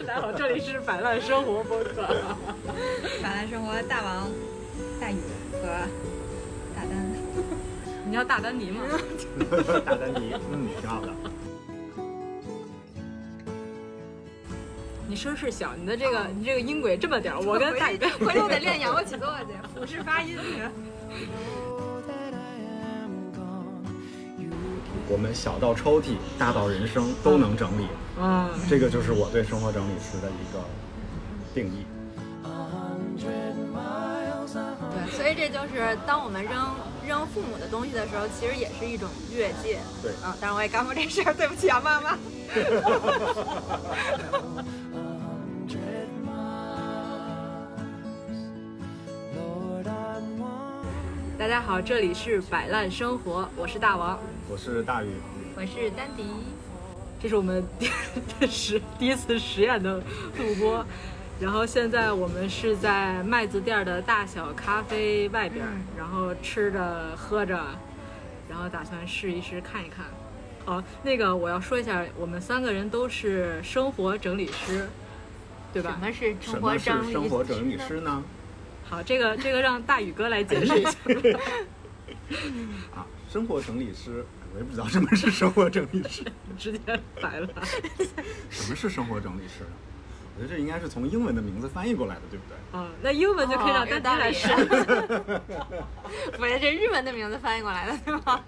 大家好，这里是摆烂生活播客。摆烂生活大王大宇和大丹，你要大丹尼吗？大丹尼，嗯，挺好的。你声势小，你的这个你这个音轨这么点儿，我跟大宇回回头我得练仰卧起坐去，俯视发音去。我们小到抽屉，大到人生都能整理，嗯，这个就是我对生活整理师的一个定义。对，所以这就是当我们扔扔父母的东西的时候，其实也是一种越界。对啊，但是我也干过这事儿，对不起啊，妈妈。大家好，这里是摆烂生活，我是大王，我是大宇，我是丹迪。这是我们第实第一次实验的录播，然后现在我们是在麦子店的大小咖啡外边，嗯然后吃着喝着，然后打算试一试看一看。好，那个我要说一下，我们三个人都是生活整理师，对吧什？么是什么是生活整理？生活整理师呢？好，这个这个让大宇哥来解释一下。啊，生活整理师，我也不知道什么是生活整理师。直接白了。什么是生活整理师呢？我觉得这应该是从英文的名字翻译过来的，对不对？啊，那英文就可以让丹丹来说。不是，这日文的名字翻译过来的，对吗？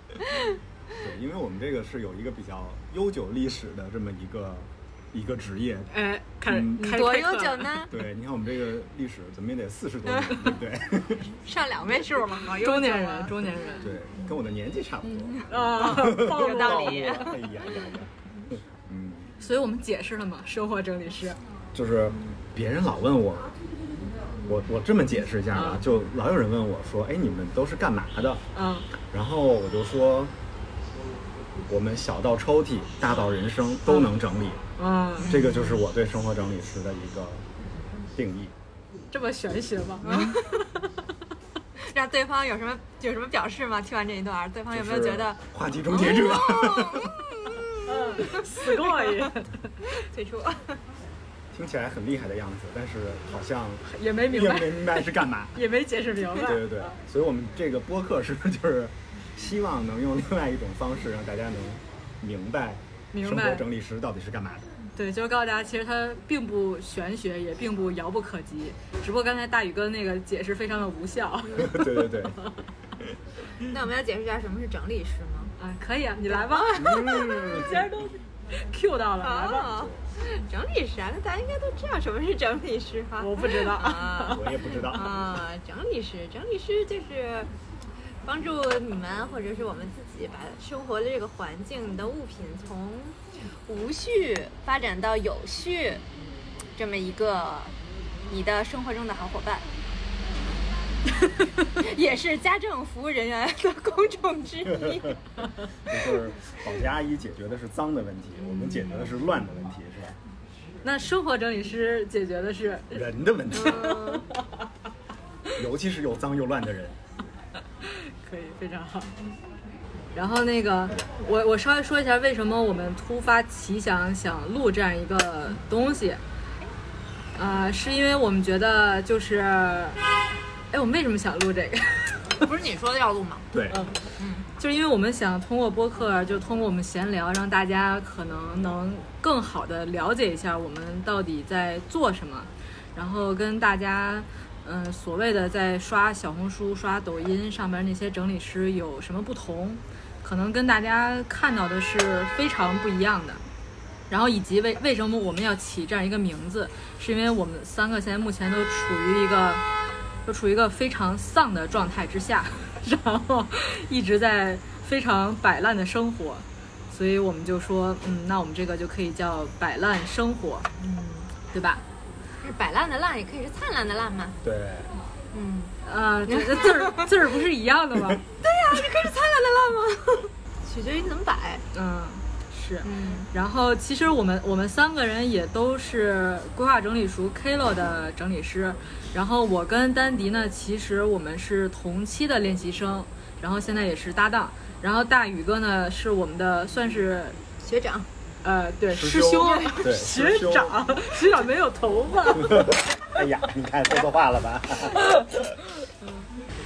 对，因为我们这个是有一个比较悠久历史的这么一个一个职业。哎，开嗯开多？悠久呢？对，你看我们这个历史怎么也得四十多年，对不对？上两位数嘛，中年啊人，中年人。对，跟我的年纪差不多。啊，有道理哎呀呀呀！嗯，所以我们解释了嘛，生活整理师。就是别人老问我，我我这么解释一下啊嗯，就老有人问我说，哎，你们都是干嘛的？嗯，然后我就说，我们小到抽屉，大到人生都能整理，嗯，这个就是我对生活整理师的一个定义。这么玄学吗？让对方有什么有什么表示吗？听完这一段，对方有没有觉得话题终结者？嗯，死过瘾，退出？听起来很厉害的样子，但是好像也没明白，也没明白是干嘛。也没解释明白。对对对，所以我们这个播客是不是就是希望能用另外一种方式让大家能明白生活整理师到底是干嘛的？对，就是告诉大家，其实它并不玄学，也并不遥不可及，只不过刚才大宇哥那个解释非常的无效。对对对，那我们要解释一下什么是整理师吗？啊，可以啊，你来吧，嗯既然都 Q 到了，来吧。哦，整理师啊，那大家应该都知道什么是整理师哈。我不知道啊我也不知道。啊，整理师，整理师就是帮助你们或者是我们自己把生活的这个环境、你的物品从无序发展到有序，这么一个你的生活中的好伙伴。也是家政服务人员的工种之一。就是保洁阿姨解决的是脏的问题，我们解决的是乱的问题，是吧？那生活整理师解决的是人的问题，尤其是又脏又乱的人。可以，非常好。然后那个，我我稍微说一下为什么我们突发奇想想录这样一个东西，呃，是因为我们觉得就是，哎，我们为什么想录这个？不是你说的要录吗？对，嗯。就是因为我们想通过播客，就通过我们闲聊，让大家可能能更好的了解一下我们到底在做什么，然后跟大家，嗯、所谓的在刷小红书、刷抖音上面那些整理师有什么不同，可能跟大家看到的是非常不一样的。然后以及为为什么我们要起这样一个名字，是因为我们三个现在目前都处于一个都处于一个非常丧的状态之下，然后一直在非常摆烂的生活，所以我们就说，嗯，那我们这个就可以叫摆烂生活，嗯，对吧？是摆烂的烂，也可以是灿烂的烂嘛。对，嗯，呃，这这字儿字儿不是一样的吗？对呀、这可以是灿烂的烂吗？取决于你怎么摆。嗯，是。嗯然后其实我们我们三个人也都是规划整理熟 Klo 的整理师，然后我跟丹迪呢，其实我们是同期的练习生，然后现在也是搭档。然后大宇哥呢是我们的算是学长，呃，对，师师兄，对学长，学 长没有头发。哎呀，你看说错话了吧？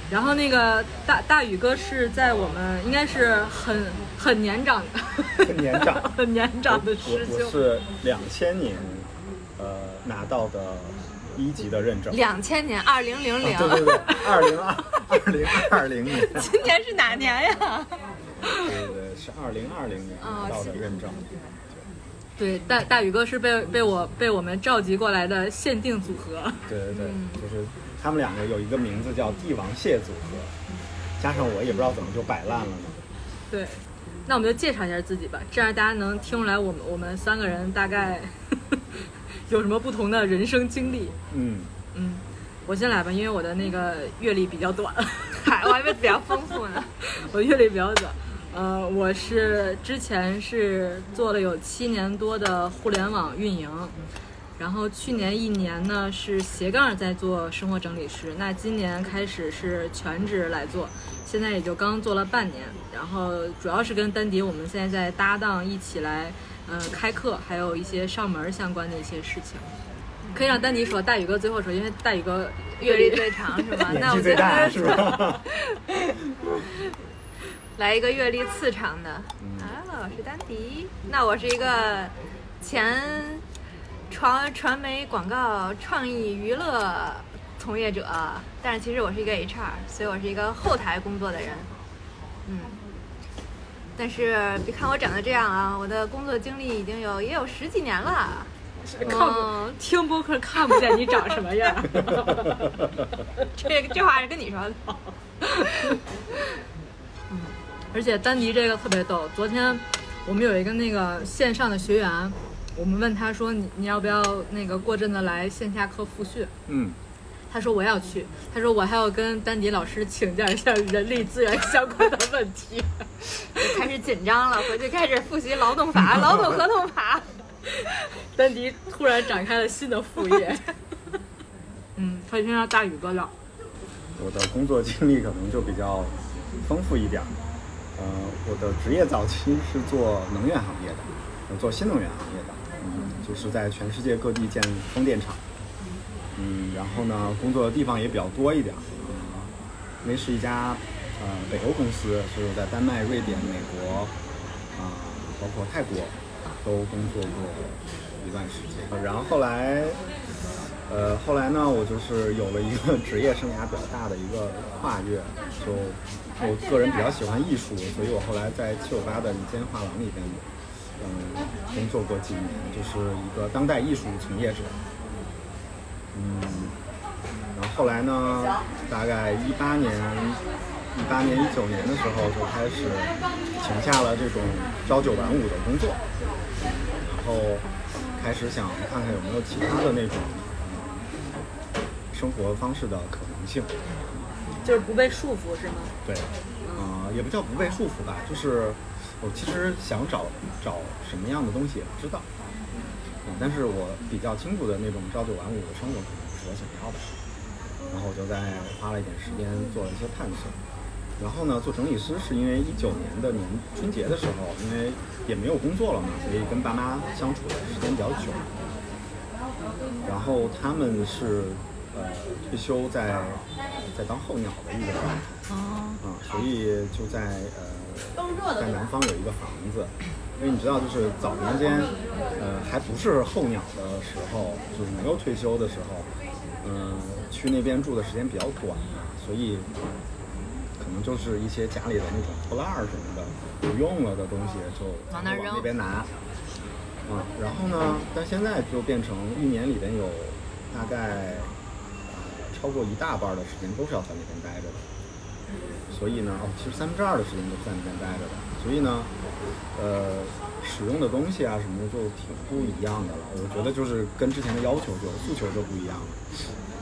然后那个大大宇哥是在我们应该是很很年长很，年长很年长的 师兄。我我是两千年，呃，拿到的一级的认证。两千年，二零零零啊，对对对，二零二二零二零年，今年是哪年呀？对对对，是二零二零年拿到的认证。对，大大宇哥是被被我被我们召集过来的限定组合。对对对，就是他们两个有一个名字叫帝王蟹组合，加上我也不知道怎么就摆烂了呢。对，那我们就介绍一下自己吧，这样大家能听出来我们我们三个人大概 有什么不同的人生经历。嗯，嗯，我先来吧，因为我的那个阅历比较短，嗨，我还以为比较丰富呢。我阅历比较短。呃，我是之前是做了有七年多的互联网运营，然后去年一年呢是斜杠在做生活整理师，那今年开始是全职来做，现在也就刚做了半年，然后主要是跟丹迪我们现在在搭档一起来，嗯、开课，还有一些上门相关的一些事情。可以让丹迪说，大宇哥最后说，因为大宇哥阅历最长是吧？那我就最大是吧？来一个阅历次长的。嗯啊，我是丹迪。那我是一个前传传媒广告创意娱乐从业者，但是其实我是一个 HR，所以我是一个后台工作的人。嗯。但是别看我长得这样啊，我的工作经历已经有也有十几年了。嗯听播客看不见你长什么样。这个这话是跟你说的。而且丹迪这个特别逗。昨天我们有一个那个线上的学员，我们问他说你你要不要那个过阵子来线下课复训？嗯，他说我要去。他说我还要跟丹迪老师请教一下人力资源相关的问题。开始紧张了，回去开始复习劳动法、劳动合同法。丹迪突然展开了新的副业。嗯，可以先让大宇哥聊。我的工作经历可能就比较丰富一点儿。呃，我的职业早期是做能源行业的，呃做新能源行业的，嗯，就是在全世界各地建风电场。嗯，然后呢，工作的地方也比较多一点儿，嗯，因为是一家呃北欧公司，所以我在丹麦、瑞典、美国啊、包括泰国都工作过一段时间。然后后来，呃，后来呢，我就是有了一个 职业生涯比较大的一个跨越，就我个人比较喜欢艺术，所以我后来在七九八的一间画廊里边，嗯，工作过几年，就是一个当代艺术从业者。嗯，然后后来呢，大概一八年、一八年、一九年的时候就开始停下了这种朝九晚五的工作，然后开始想看看有没有其他的那种、嗯生活方式的可能性。就是不被束缚是吗？对，呃，也不叫不被束缚吧，就是我其实想找找什么样的东西也不知道，嗯，但是我比较清楚的那种朝九晚五的生活可能不是我想要的，然后我就在花了一点时间做了一些探索。然后呢，做整理师是因为一九年的年春节的时候，因为也没有工作了嘛，所以跟爸妈相处的时间比较久。然后他们是呃退休在在当候鸟的一个状态，哦，啊，所以就在呃在南方有一个房子，因为你知道，就是早年间，呃还不是候鸟的时候，就是没有退休的时候，嗯、去那边住的时间比较短嘛，所以可能就是一些家里的那种破烂儿什么的不用了的东西就往那边拿。嗯，然后呢，但现在就变成一年里边有大概呃超过一大半的时间都是要在那边待着的，所以呢，哦，其实三分之二的时间都是在那边待着的，所以呢，呃，使用的东西啊什么的就挺不一样的了。我觉得就是跟之前的要求就诉求就不一样了。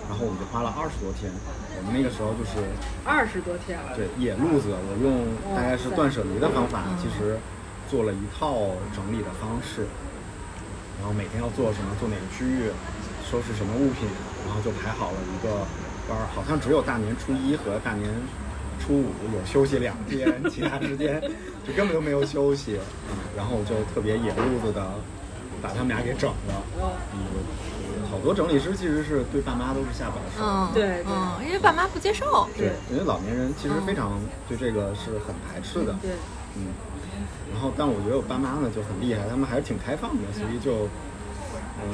然后我们就花了二十多天，我们那个时候就是二十多天了。对野路子，我用大概是断舍离的方法，其实做了一套整理的方式，然后每天要做什么，做哪个区域，收拾什么物品，然后就排好了一个班儿，好像只有大年初一和大年初五有休息两天，其他时间就根本就没有休息，嗯，然后就特别野路子的把他们俩给整了，嗯，好多整理师其实是对爸妈都是下不了手，嗯，对对嗯，因为爸妈不接受，对，因为老年人其实非常对这个是很排斥的，对，嗯，然后但我觉得我爸妈呢就很厉害，他们还是挺开放的，所以就，嗯、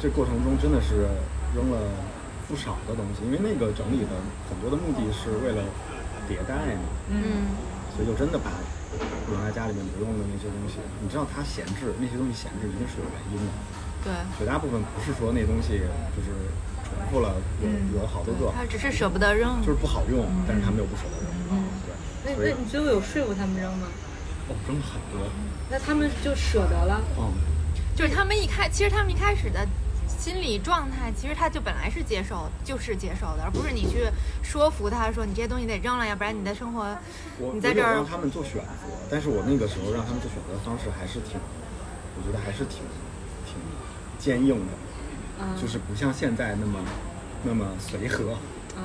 这过程中真的是扔了不少的东西，因为那个整理的很多的目的是为了迭代嘛，嗯。所以就真的把原来家里面不用的那些东西，你知道它闲置那些东西闲置一定是有原因的，对，绝大部分不是说那东西就是重复了有有好多个，他只是舍不得扔，就是不好用，但是他们又不舍得扔，嗯。对，那那你最后有说服他们扔吗？哦扔了很多，那他们就舍得了。嗯。就是他们一开，其实他们一开始的心理状态，其实他就本来是接受，就是接受的，而不是你去说服他说你这些东西得扔了，要不然你的生活，我你在这儿让他们做选择，但是我那个时候让他们做选择的方式还是挺，我觉得还是挺挺坚硬的，嗯，就是不像现在那么那么随和，嗯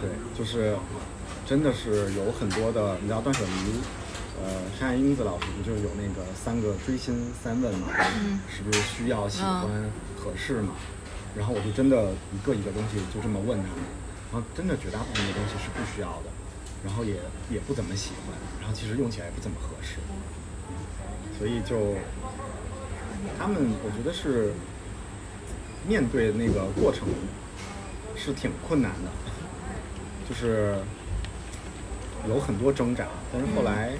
对，就是真的是有很多的，你知道段小离。呃，山下英子老师不就是有那个三个追星三问嘛？嗯是不是需要、喜欢、合适嘛？然后我就真的一个一个东西就这么问他们，然后真的绝大部分的东西是不需要的，然后也也不怎么喜欢，然后其实用起来也不怎么合适，所以就他们我觉得是面对那个过程是挺困难的，就是有很多挣扎，但是后来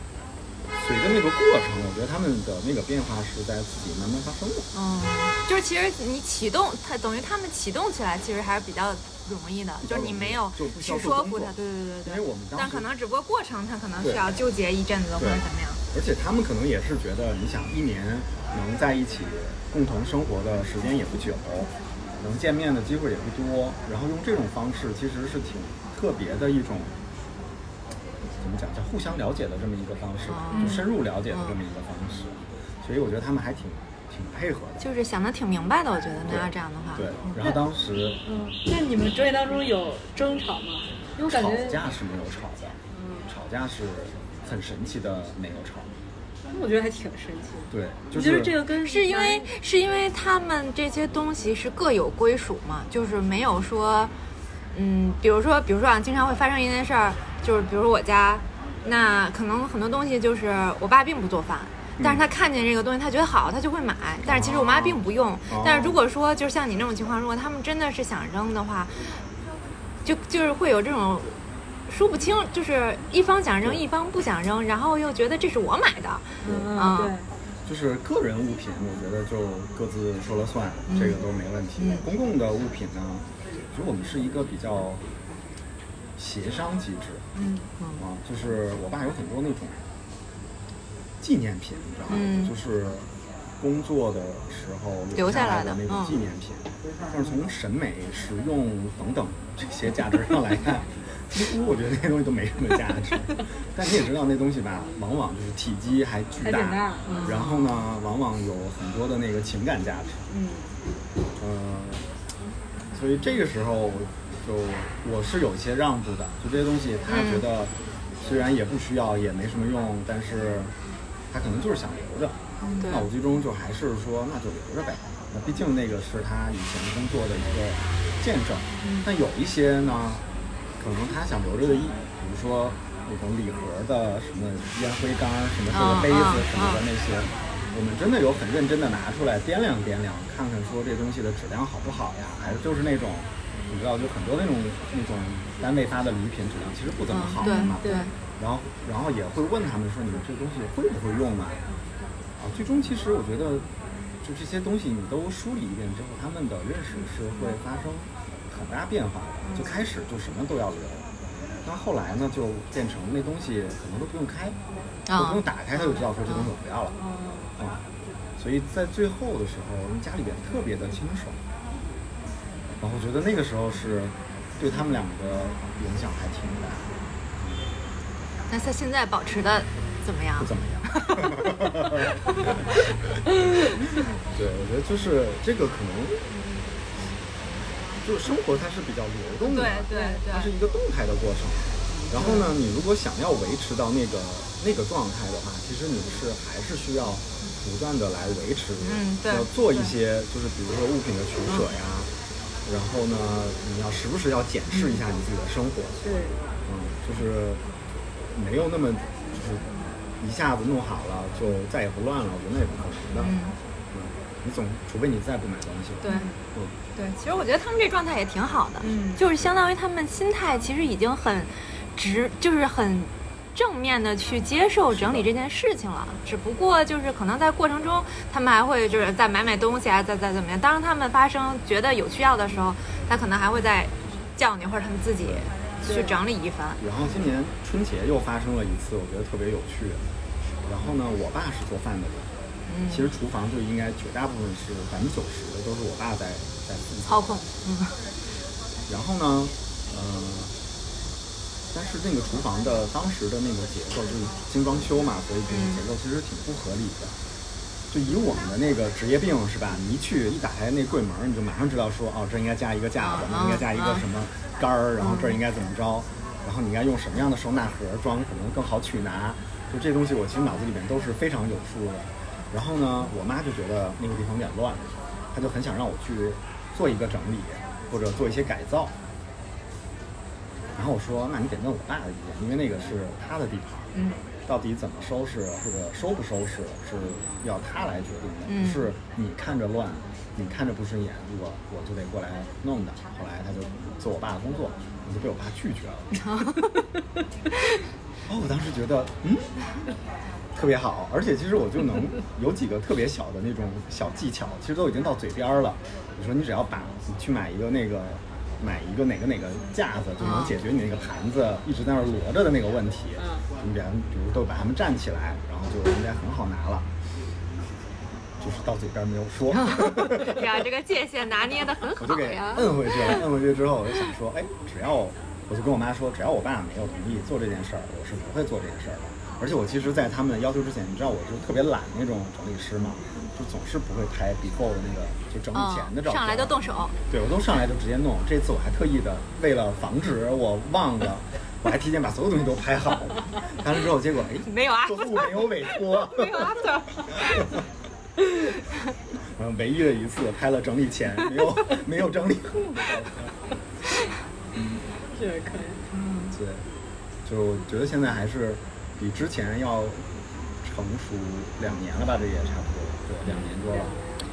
随着那个过程，我觉得他们的那个变化是在自己慢慢发生的。嗯，就是其实你启动，它等于他们启动起来其实还是比较容易的，就是你没有去说服他，对对对对因为我们当时但可能只不过过程他可能需要纠结一阵子或者怎么样，而且他们可能也是觉得，你想一年能在一起共同生活的时间也不久，能见面的机会也不多，然后用这种方式其实是挺特别的一种，怎么讲叫互相了解的这么一个方式，嗯就深入了解的这么一个方式，所以我觉得他们还挺挺配合的。就是想的挺明白的，我觉得那对要这样的话，对，然后当时嗯，那你们专业当中有争吵吗？因为我感吵，架是没有吵的，嗯，吵架是很神奇的没有吵。我觉得还挺神奇的。对，就我觉得是这个跟是因为是因为他们这些东西是各有归属嘛，就是没有说，嗯，比如说比如说啊，经常会发生一件事儿，就是比如我家，那可能很多东西就是我爸并不做饭。但是他看见这个东西，他觉得好，他就会买。但是其实我妈并不用。哦但是如果说就是像你那种情况，如果他们真的是想扔的话，就就是会有这种说不清，就是一方想扔，一方不想扔，然后又觉得这是我买的。嗯啊嗯，就是个人物品，我觉得就各自说了算，这个都没问题。嗯公共的物品呢，其实我们是一个比较协商机制，嗯啊，就是我爸有很多那种纪念品，你知道吗？嗯就是工作的时候留下下来的那种嗯纪念品。但是从审美、实用等等这些价值上来看，几乎我觉得那些东西都没什么价值。但你也知道，那东西吧，往往就是体积还巨大嗯然后呢，往往有很多的那个情感价值。嗯嗯，所以这个时候就我是有一些让步的，就这些东西他觉得虽然也不需要，也没什么用，但是他可能就是想留着。对那我最终就还是说，那就留着呗。那毕竟那个是他以前工作的一个见证。但有一些呢，可能他想留着的意，比如说那种礼盒的什么烟灰缸、什么这个杯子什么的那些，我们真的有很认真的拿出来掂量掂量，看看说这东西的质量好不好呀？还是就是那种，你知道，就很多那种那种单位发的礼品质量其实不怎么好的嘛。嗯对对然后然后也会问他们说你们这东西会不会用啊？啊，最终其实我觉得，就这些东西你都梳理一遍之后，他们的认识是会发生很大变化的。就开始就什么都要留，那后来呢，就变成那东西可能都不用开，都不用打开，他就知道说这东西我不要了。啊，所以在最后的时候，家里边特别的清爽。然后我觉得那个时候是对他们两个影响还挺大，那他现在保持的怎么样不？怎么样。对，我觉得就是这个可能，就是生活它是比较流动的，对对对它是一个动态的过程。然后呢，你如果想要维持到那个那个状态的话，其实你是还是需要不断的来维持，嗯对要做一些就是比如说物品的取舍呀，然后呢，你要时不时要检视一下你自己的生活，对，嗯，就是没有那么就是一下子弄好了就再也不乱了，我觉得那也不可能的。嗯。嗯，你总除非你再不买东西。对。嗯，对，其实我觉得他们这状态也挺好的，嗯。就是相当于他们心态其实已经很直，就是很正面的去接受整理这件事情了。只不过就是可能在过程中，他们还会就是再买买东西啊，再再怎么样。当他们发生觉得有需要的时候，他可能还会再叫你，或者他们自己去整理一番。然后今年春节又发生了一次，我觉得特别有趣。然后呢，我爸是做饭的人，嗯，其实厨房就应该绝大部分是百分之九十的都是我爸在在操控，嗯然后呢，呃，但是那个厨房的当时的那个结构就是精装修嘛，所以这个结构其实挺不合理的。就以我们的那个职业病是吧？你一去一打开那柜门，你就马上知道说，哦，这应该加一个架子，那应该加一个什么杆儿，然后这儿应该怎么着，然后你应该用什么样的收纳盒装，可能更好取拿。就这东西，我其实脑子里面都是非常有数的。然后呢，我妈就觉得那个地方有点乱，她就很想让我去做一个整理，或者做一些改造。然后我说，那你得问我爸的意见，因为那个是他的地盘，嗯，到底怎么收拾或者收不收拾是要他来决定的，嗯不是你看着乱，你看着不顺眼，我我就得过来弄的。后来他就做我爸的工作，我就被我爸拒绝了。哦，我当时觉得，嗯，特别好，而且其实我就能有几个特别小的那种小技巧，其实都已经到嘴边儿了。你说你只要把你去买一个那个买一个哪个哪个架子，就能解决你那个盘子一直在那儿摞着的那个问题。嗯你比方比如都把它们站起来，然后就应该很好拿了。就是到嘴边儿没有说。呀，这个界限拿捏的很好我就给。摁回去了。摁回去之后，我就想说，哎，只要我就跟我妈说，只要我爸没有同意做这件事儿，我是不会做这件事儿的。而且我其实，在他们要求之前，你知道我是特别懒那种整理师嘛，就总是不会拍 before 的那个就整理前的照片、嗯上来就动手。对，我都上来就直接弄。这次我还特意的为了防止我忘了，我还提前把所有东西都拍好了。拍了之后，结果哎，没有啊客户没有委托，没有 after。嗯，唯一的一次拍了整理前，没有没有整理后的照片。这个可以。对，就我觉得现在还是比之前要成熟两年了吧，这也差不多，对，两年多了。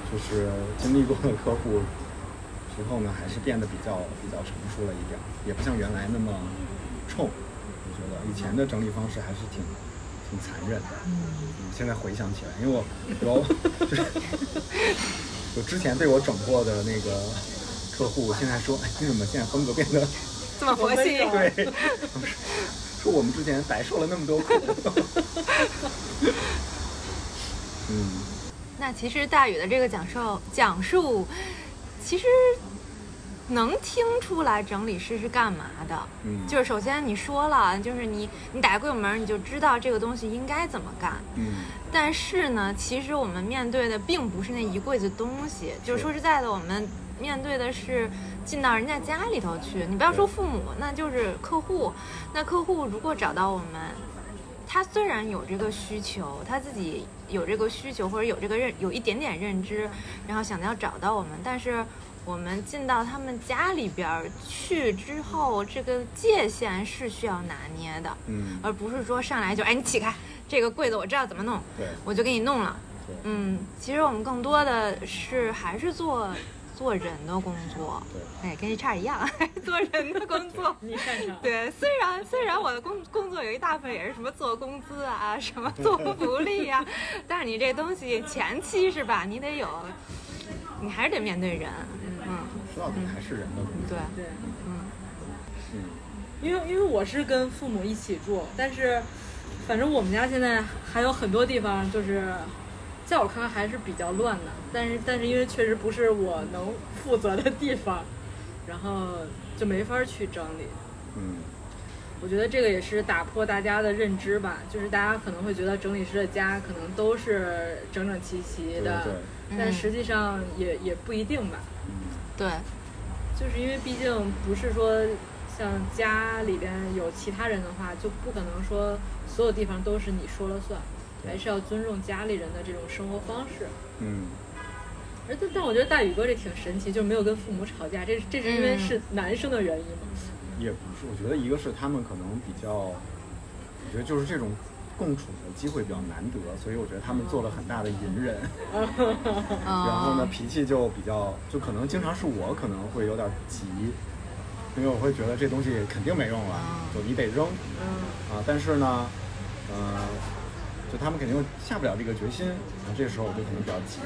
就是经历过的客户之后呢，还是变得比较比较成熟了一点，也不像原来那么冲。我觉得以前的整理方式还是挺挺残忍的。嗯，现在回想起来，因为我有就是我之前被我整过的那个客户，现在说，哎，为什么现在风格变得这么佛系，对，说我们之前白受了那么多苦。嗯，那其实大宇的这个讲授讲述，其实能听出来整理师是干嘛的。嗯就是首先你说了，就是你你打开柜门，你就知道这个东西应该怎么干。嗯，但是呢，其实我们面对的并不是那一柜子东西，就是说实在的，我们面对的是进到人家家里头去。你不要说父母，那就是客户。那客户如果找到我们，他虽然有这个需求，他自己有这个需求或者有这个认有一点点认知，然后想要找到我们，但是我们进到他们家里边儿去之后，这个界限是需要拿捏的。嗯，而不是说上来就哎你起开这个柜子，我知道怎么弄，对我就给你弄了。嗯，其实我们更多的是还是做做人的工作，对，哎，跟 HR 一样，做人的工作。你擅长。对，虽然虽然我的工工作有一大部分也是什么做工资啊，什么做福利呀、但是你这东西前期是吧，你得有，你还是得面对人，嗯，说到底还是人的工作。对，对，嗯嗯，因为因为我是跟父母一起住，但是反正我们家现在还有很多地方就是，在我看来还是比较乱的。但是但是因为确实不是我能负责的地方，然后就没法去整理。嗯，我觉得这个也是打破大家的认知吧，就是大家可能会觉得整理师的家可能都是整整齐齐的，对，但实际上也也不一定吧。嗯，对，就是因为毕竟不是说像家里边有其他人的话，就不可能说所有地方都是你说了算，对还是要尊重家里人的这种生活方式。嗯，而但但我觉得大宇哥这挺神奇，就是没有跟父母吵架，这这是因为嗯。是男生的原因吗？也不是，我觉得一个是他们可能比较，我觉得就是这种共处的机会比较难得，所以我觉得他们做了很大的隐忍，然后呢嗯脾气就比较，就可能经常是我可能会有点急，因为我会觉得这东西肯定没用了，就你得扔嗯。啊，但是呢，呃，就他们肯定下不了这个决心，那，这时候我就可能比较急，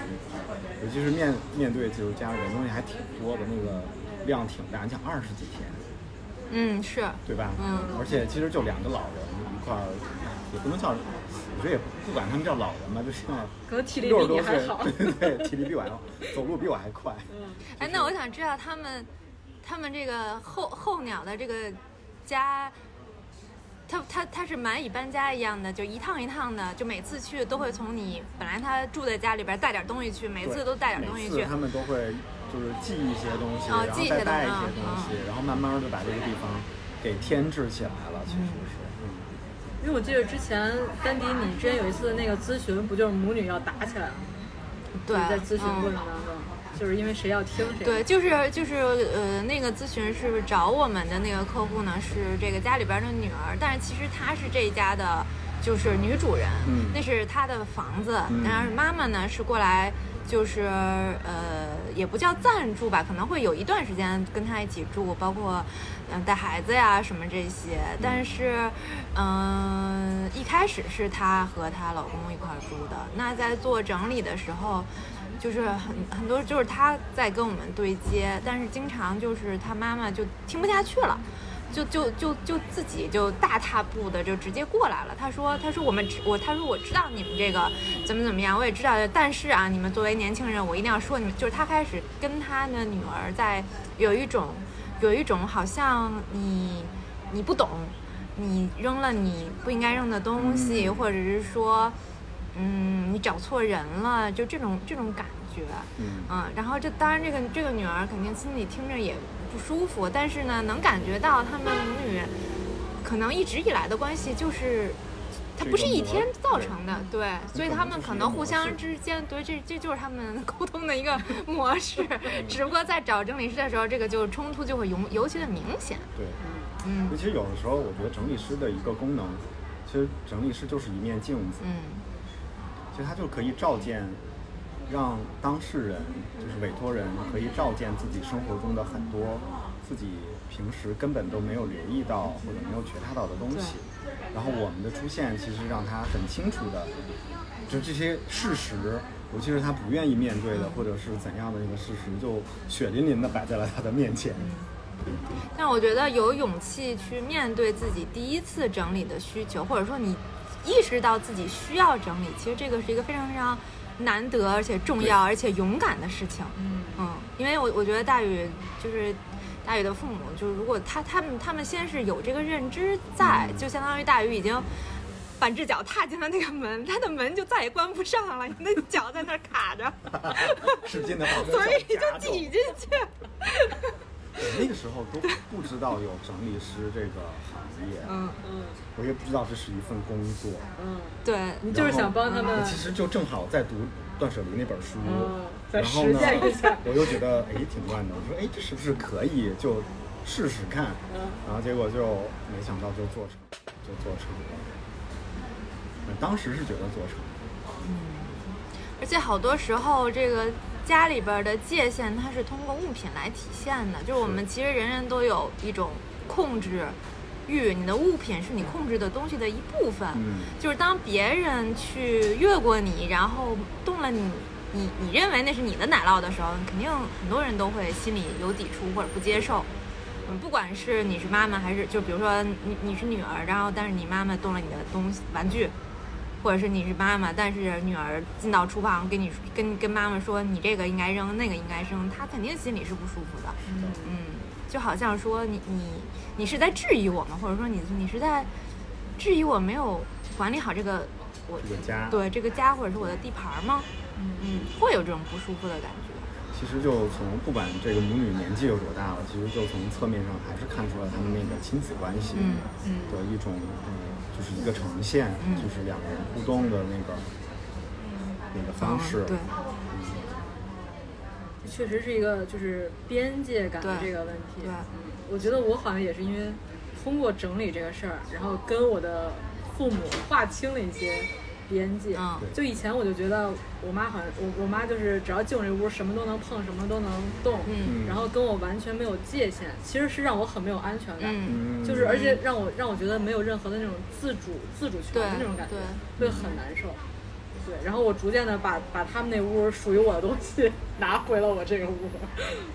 尤其是面面对就是家里的东西还挺多的，那个量挺大，你想二十几天。嗯是，对吧？嗯而且其实就两个老人一块儿，也不能叫，我觉得也不管他们叫老人吧，就现在 可能体力比六十多岁你还好，。对对对，体力比我还好，走路比我还快。嗯哎，那我想知道他们，他们这个候候鸟的这个家，他他他是蚂蚁搬家一样的，就一趟一趟的，就每次去都会从你本来他住在家里边带点东西去，每次都带点东西去。他们都会就是记一些东西，然哦记一些后再带一东西些东西，嗯然后慢慢的把这个地方给添置起来了。其实是，嗯，因为我记得之前丹迪，你之前有一次那个咨询，不就是母女要打起来了吗？对，就是在咨询过程嗯当中，就是因为谁要听谁。对，就是就是呃，那个咨询是找我们的那个客户呢，是这个家里边的女儿，但是其实她是这一家的，就是女主人，嗯那是她的房子，嗯然后妈妈呢是过来。就是呃，也不叫暂住吧，可能会有一段时间跟她一起住，包括嗯、呃带孩子呀什么这些。但是，嗯、一开始是她和她老公一块儿住的。那在做整理的时候，就是很很多就是他在跟我们对接，但是经常就是他妈妈就听不下去了。就就就就自己就大踏步的就直接过来了。他说：“他说我们知我他说我知道你们这个怎么怎么样，我也知道，但是啊，你们作为年轻人，我一定要说你们，就是他开始跟他的女儿在有一种有一种好像你你不懂，你扔了你不应该扔的东西，嗯或者是说，嗯，你找错人了，就这种这种感觉。”嗯嗯，然后这当然这个这个女儿肯定心里听着也不舒服，但是呢，能感觉到他们母女可能一直以来的关系就是。它不是一天造成的，对，所以他们可能互相之间，对，这这就是他们沟通的一个模式。只不过在找整理师的时候，这个就冲突就会尤尤其的明显。对。嗯其实有的时候，我觉得整理师的一个功能，其实整理师就是一面镜子，嗯其实它就可以照见，让当事人就是委托人可以照见自己生活中的很多自己平时根本都没有留意到或者没有觉察到的东西。然后我们的出现其实让他很清楚的，就这些事实，尤其是他不愿意面对的或者是怎样的一个事实，就血淋淋的摆在了他的面前。但我觉得有勇气去面对自己第一次整理的需求，或者说你意识到自己需要整理，其实这个是一个非常非常难得而且重要而且勇敢的事情。嗯嗯，因为我我觉得大宇就是大宇的父母，就是如果他他们他们先是有这个认知在，就相当于大宇已经。半只脚踏进了那个门，他的门就再也关不上了，你的脚在那儿卡着，使劲的把 所以就。挤进去。我那个时候都不知道有整理师这个行业，嗯嗯我也不知道这是一份工作。嗯，对，你就是想帮他们我其实就正好在读断舍离那本书，嗯再然后呢我又觉得哎挺乱的，我说哎这是不是可以就试试看，嗯然后结果就没想到就做成，就做成了。呃当时是觉得做成，而且好多时候，这个家里边的界限，它是通过物品来体现的。就是我们其实人人都有一种控制欲，你的物品是你控制的东西的一部分。嗯就是当别人去越过你，然后动了你，你你认为那是你的奶酪的时候，肯定很多人都会心里有抵触或者不接受。嗯，不管是你是妈妈还是就比如说你你是女儿，然后但是你妈妈动了你的东西玩具，或者是你是妈妈，但是女儿进到厨房跟你跟跟妈妈说你这个应该扔，那个应该扔，她肯定心里是不舒服的。嗯，就好像说你你你是在质疑我们，或者说你你是在质疑我没有管理好这个我这个家，对这个家或者是我的地盘吗？嗯，会有这种不舒服的感觉。其实就从不管这个母女年纪有多大了，其实就从侧面上还是看出了他们那个亲子关系的一种，呃，就是一个呈现，嗯就是两个人互动的那个那个方式。对，确实是一个就是边界感的这个问题。对嗯，我觉得我好像也是因为通过整理这个事儿，然后跟我的父母划清了一些边界。嗯就以前我就觉得我妈好像我我妈就是只要进我这屋什么都能碰，什么都能动，嗯然后跟我完全没有界限，其实是让我很没有安全感。嗯，嗯，就是而且让我让我觉得没有任何的那种自主自主权的那种感觉，对会很难受。对，然后我逐渐的把把他们那屋属于我的东西 拿回了我这个屋，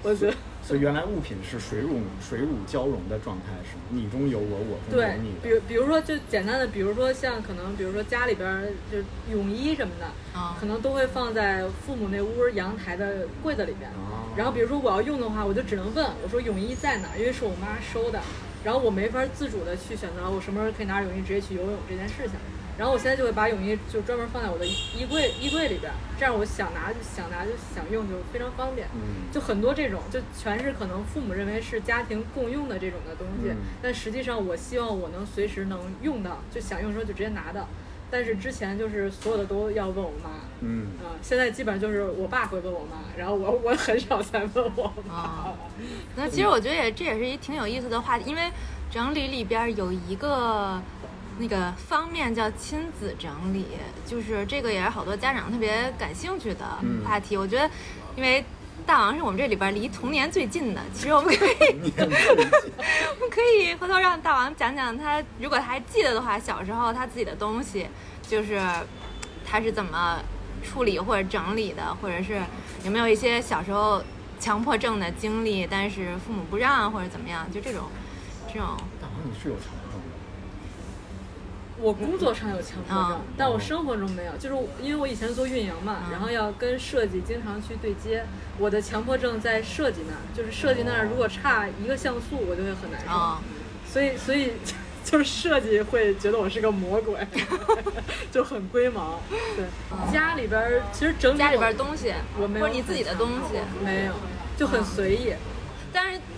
我觉得所以原来物品是水乳水乳交融的状态，是吗？你中有我，我中有对你，比如比如说就简单的，比如说像可能比如说家里边儿就是泳衣什么的，啊可能都会放在父母那屋阳台的柜子里边。哦然后比如说我要用的话，我就只能问我说泳衣在哪儿，因为是我妈收的，然后我没法自主的去选择我什么时候可以拿着泳衣直接去游泳这件事情。然后我现在就会把泳衣就专门放在我的衣柜衣柜里边，这样我想拿就想拿就想用就非常方便。嗯就很多这种，就全是可能父母认为是家庭共用的这种的东西，嗯但实际上我希望我能随时能用到，就想用的时候就直接拿到。但是之前就是所有的都要问我妈，嗯啊、现在基本上就是我爸会问我妈，然后我我很少再问我妈。啊那其实我觉得也这也是一挺有意思的话题，因为整理里边有一个那个方面叫亲子整理，就是这个也是好多家长特别感兴趣的嗯话题。我觉得，因为大王是我们这里边离童年最近的，其实我们可以 我们可以回头让大王讲讲他，如果他还记得的话，小时候他自己的东西，就是他是怎么处理或者整理的，或者是有没有一些小时候强迫症的经历，但是父母不让或者怎么样，就这种这种，大王，你是有强迫。我工作上有强迫症，嗯但我生活中没有，就是因为我以前做运营嘛，嗯然后要跟设计经常去对接，我的强迫症在设计那儿，就是设计那儿如果差一个像素，我就会很难受。啊、所以所以 就是设计会觉得我是个魔鬼，就很龟毛。对，家里边儿其实整理家里边儿东西，我没有或者你自己的东西，没有，就很随意。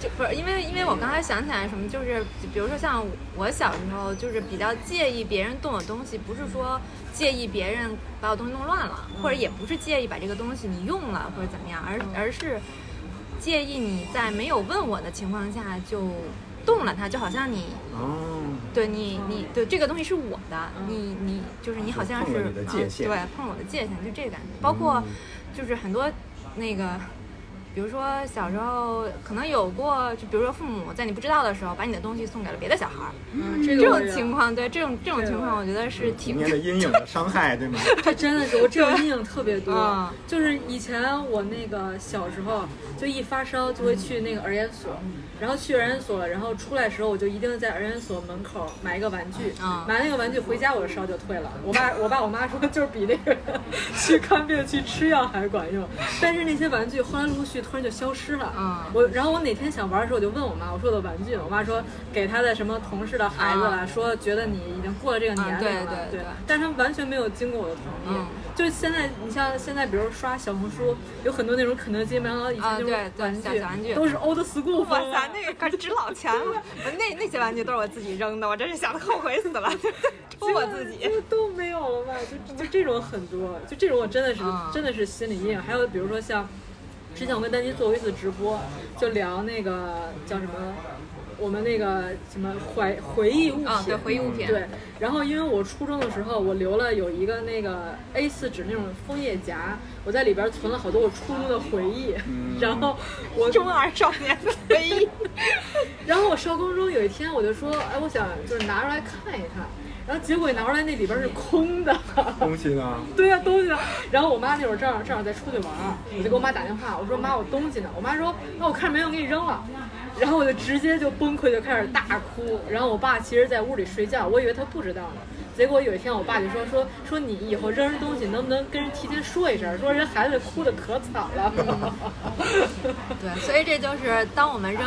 就不是因为因为我刚才想起来什么，就是比如说像我小时候，就是比较介意别人动我东西，不是说介意别人把我东西弄乱了，或者也不是介意把这个东西你用了或者怎么样，而而是介意你在没有问我的情况下就动了它，就好像你哦，对你你对这个东西是我的，嗯。你你就是你好像是对，碰我的界限，就这个感觉。包括嗯。就是很多那个，比如说小时候可能有过，就比如说父母在你不知道的时候，把你的东西送给了别的小孩儿，嗯，这种情况，对这种这种情况，我觉得是童挺年的阴影的伤害，对吗？这真的是我这种阴影特别多嗯。就是以前我那个小时候，就一发烧就会去那个儿研所，然后去儿研所，然后出来的时候我就一定在儿研所门口买一个玩具，嗯买那个玩具回家我的烧就退了。我爸我爸我妈说就是比那个 去看病去吃药还管用，但是那些玩具后来陆续突然就消失了。嗯我然后我哪天想玩的时候，我就问我妈，我说我的玩具？我妈说给她的什么同事的孩子了，说觉得你已经过了这个年龄了，嗯对对对但是他们完全没有经过我的同意。嗯就是现在，你像现在，比如刷小红书，有很多那种肯德基、麦当劳以前那种啊对对玩具，玩具都是 old school 哇、塞，那个可值老钱了！那那些玩具都是我自己扔的，我真是想的后悔死了，抽我自己。都没有了吧？就就这种很多，就这种我真的是、嗯真的是心理阴影。还有比如说像之前我跟丹妮做过一次直播，就聊那个叫什么。我们那个什么怀回忆物品，啊对回忆物品对。然后因为我初中的时候，我留了有一个那个 A 4纸那种枫叶夹，我在里边存了好多我初中的回忆。然后我中二少年的回忆。然后我上高中有一天，我就说，哎，我想就是拿出来看一看。然后结果一拿出来，那里边是空的。东西呢？对呀、东西呢。然后我妈那会儿正好正好在出去玩儿，我就给我妈打电话，我说妈，我东西呢？我妈说，那我看着没有，我给你扔了。然后我就直接就崩溃，就开始大哭。然后我爸其实在屋里睡觉，我以为他不知道呢。结果有一天，我爸就说说说你以后扔人东西能不能跟人提前说一声，说人孩子哭的可惨了。对，所以这就是当我们扔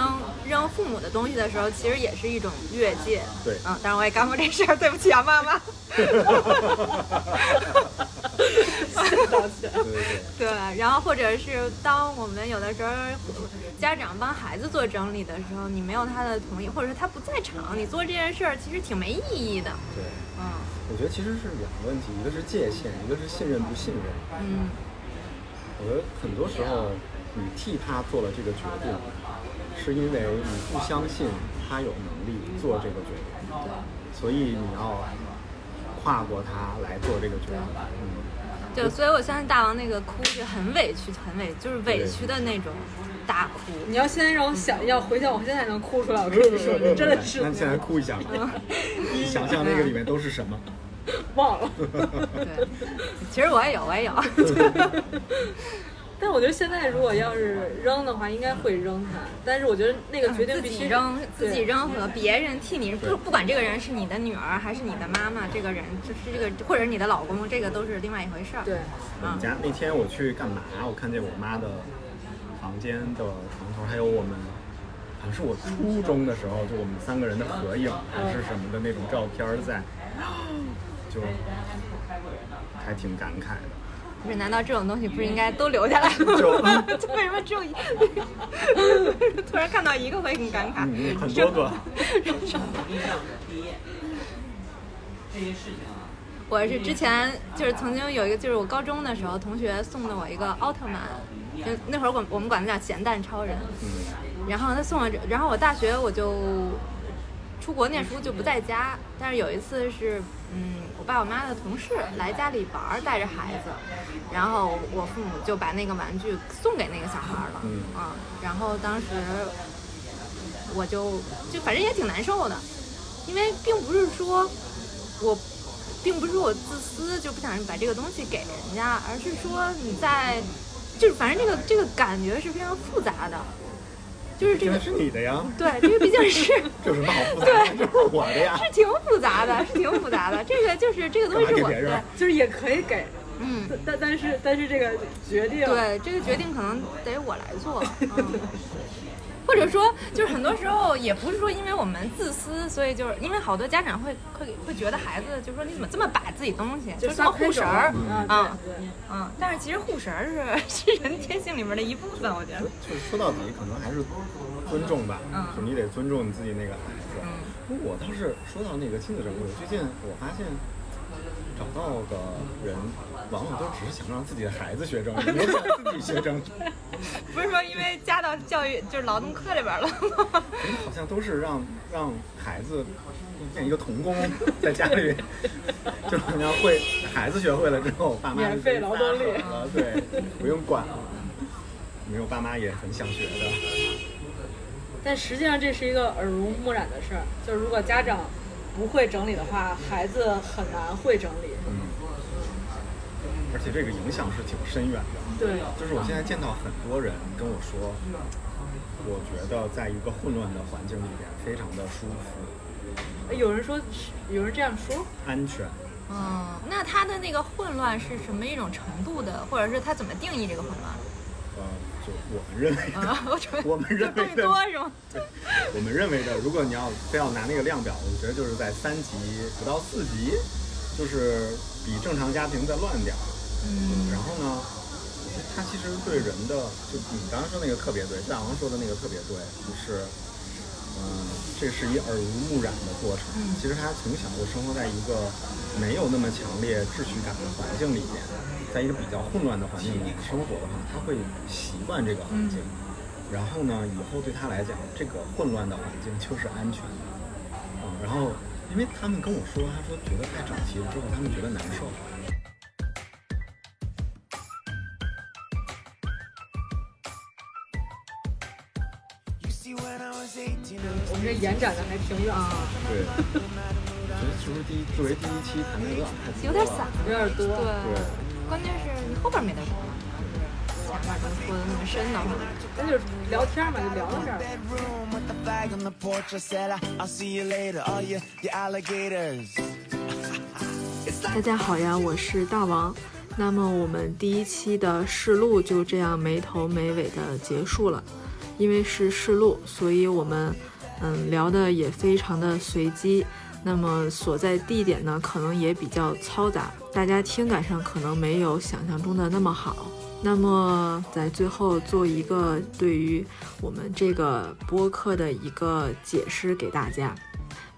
扔父母的东西的时候，其实也是一种越界。对嗯，当然我也干过这事儿，对不起啊，妈妈。道歉。对对对，对，然后或者是当我们有的时候家长帮孩子做整理的时候，你没有他的同意，或者是他不在场，你做这件事儿其实挺没意义的。对，嗯我觉得其实是两个问题，一个是界限，一个是信任不信任。嗯我觉得很多时候你替他做了这个决定，是因为你不相信他有能力做这个决定，所以你要跨过他来做这个决定。嗯，对，所以我相信大王那个哭是很委屈，很委，就是委屈的那种大哭。你要现在让我想要回想，我现在能哭出来。我跟你说，真的是那你现在哭一下吧，你想象那个里面都是什么？忘了。对，其实我也有，我也有。但我觉得现在如果要是扔的话，应该会扔它。但是我觉得那个决定自必须己扔，自己扔和别人替你，不不管这个人是你的女儿还是你的妈妈，这个人就是这个，或者是你的老公，这个都是另外一回事儿。对，我们家那天我去干嘛？我看见我妈的房间的床头还有我们，好像是我初中的时候，就我们三个人的合影还是什么的那种照片儿在，就还挺感慨的。不是，难道这种东西不是应该都留下来吗？为什么只有一？突然看到一个会很感慨。嗯，很多个。我是之前就是曾经有一个，就是我高中的时候，同学送的我一个奥特曼，就那会儿我我们管他叫咸蛋超人。嗯然后他送我这，然后我大学我就出国念书就不在家，但是有一次是，嗯，我爸我妈的同事来家里玩儿，带着孩子，然后我父母就把那个玩具送给那个小孩儿了，嗯。啊，然后当时我就就反正也挺难受的，因为并不是说我。并不是说我自私就不想把这个东西给人家，而是说你在，就是反正这个这个感觉是非常复杂的，就是这个是你的呀，对，这个毕竟是这有什么好复杂的？这是我的呀。是挺复杂的，是挺复杂的。这个就是这个东西是我干嘛给别人对，就是也可以给，嗯，但但是但是这个决定，对，这个决定可能得我来做，嗯。或者说，就是很多时候也不是说因为我们自私，所以就是因为好多家长会会会觉得孩子就是说你怎么这么把自己东西，就就是这么护食儿嗯啊嗯，但是其实护食儿是 是人天性里面的一部分，我觉得。就是说到底，可能还是尊重吧。嗯就你得尊重你自己那个孩子。嗯我倒是说到那个亲子整理，我最近我发现找到的人，往往都只是想让自己的孩子学整理，没有想自己学整理。不是说因为加到教育就是劳动课里边了吗？人好像都是让让孩子变一个童工，在家里，就是你要会孩子学会了之后，爸妈就免费劳动力对，不用管了。没有，爸妈也很想学的。但实际上这是一个耳濡目染的事儿，就是如果家长不会整理的话，孩子很难会整理。嗯，而且这个影响是挺深远的。对，就是我现在见到很多人跟我说，我觉得在一个混乱的环境里边非常的舒服、有人说，有人这样说，安全。嗯，那他的那个混乱是什么一种程度的，或者是他怎么定义这个混乱？呃，就我们认为的，啊，我我们认为的，多是吗？我们认为的，如果你要非要拿那个量表，我觉得就是在三级不到四级，就是比正常家庭再乱点儿。嗯然后呢，它其实对人的，就你刚刚说那个特别对，大王说的那个特别对，就是，嗯、这是一耳濡目染的过程。嗯其实他从小就生活在一个没有那么强烈秩序感的环境里面，在一个比较混乱的环境里面生活的话，他会习惯这个环境。然后呢，以后对他来讲，这个混乱的环境就是安全的。嗯、然后因为他们跟我说，他说觉得太整齐了之后，他们觉得难受。延展的还挺远，啊，对，我觉得是不是第一作为第一期谈的有点太多有点散。有点多。对，关键是你后边没得说，前面都说的那么深的话。那就是聊天嘛，就聊到这儿。bedroom with the flag on the porch. I said, I- I'll see you later, all you, you alligators. 大家好呀，我是大王。那么我们第一期的试录就这样没头没尾的结束了，因为是试录，所以我们嗯聊的也非常的随机。那么所在地点呢，可能也比较嘈杂，大家听感上可能没有想象中的那么好。那么在最后做一个对于我们这个播客的一个解释给大家。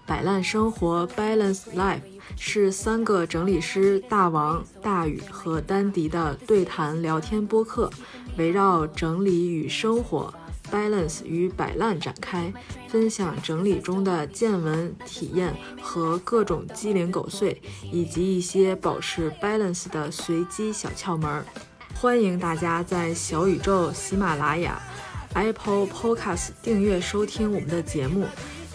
摆烂生活 （Balance Life） 是三个整理师大王、大宇和丹迪的对谈聊天播客，围绕整理与生活 （Balance 与摆烂）展开，分享整理中的见闻、体验和各种鸡零狗碎，以及一些保持 balance 的随机小窍门。欢迎大家在小宇宙、喜马拉雅、Apple Podcast 订阅收听我们的节目。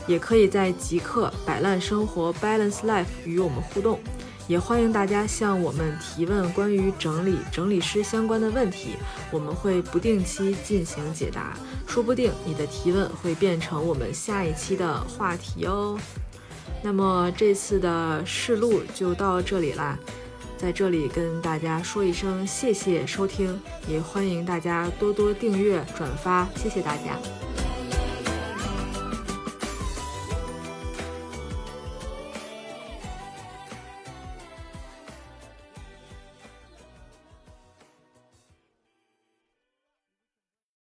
也可以在极客摆烂生活 Balance Life 与我们互动，也欢迎大家向我们提问关于整理、整理师相关的问题，我们会不定期进行解答，说不定你的提问会变成我们下一期的话题哦。那么这次的试录就到这里啦，在这里跟大家说一声谢谢收听，也欢迎大家多多订阅、转发，谢谢大家。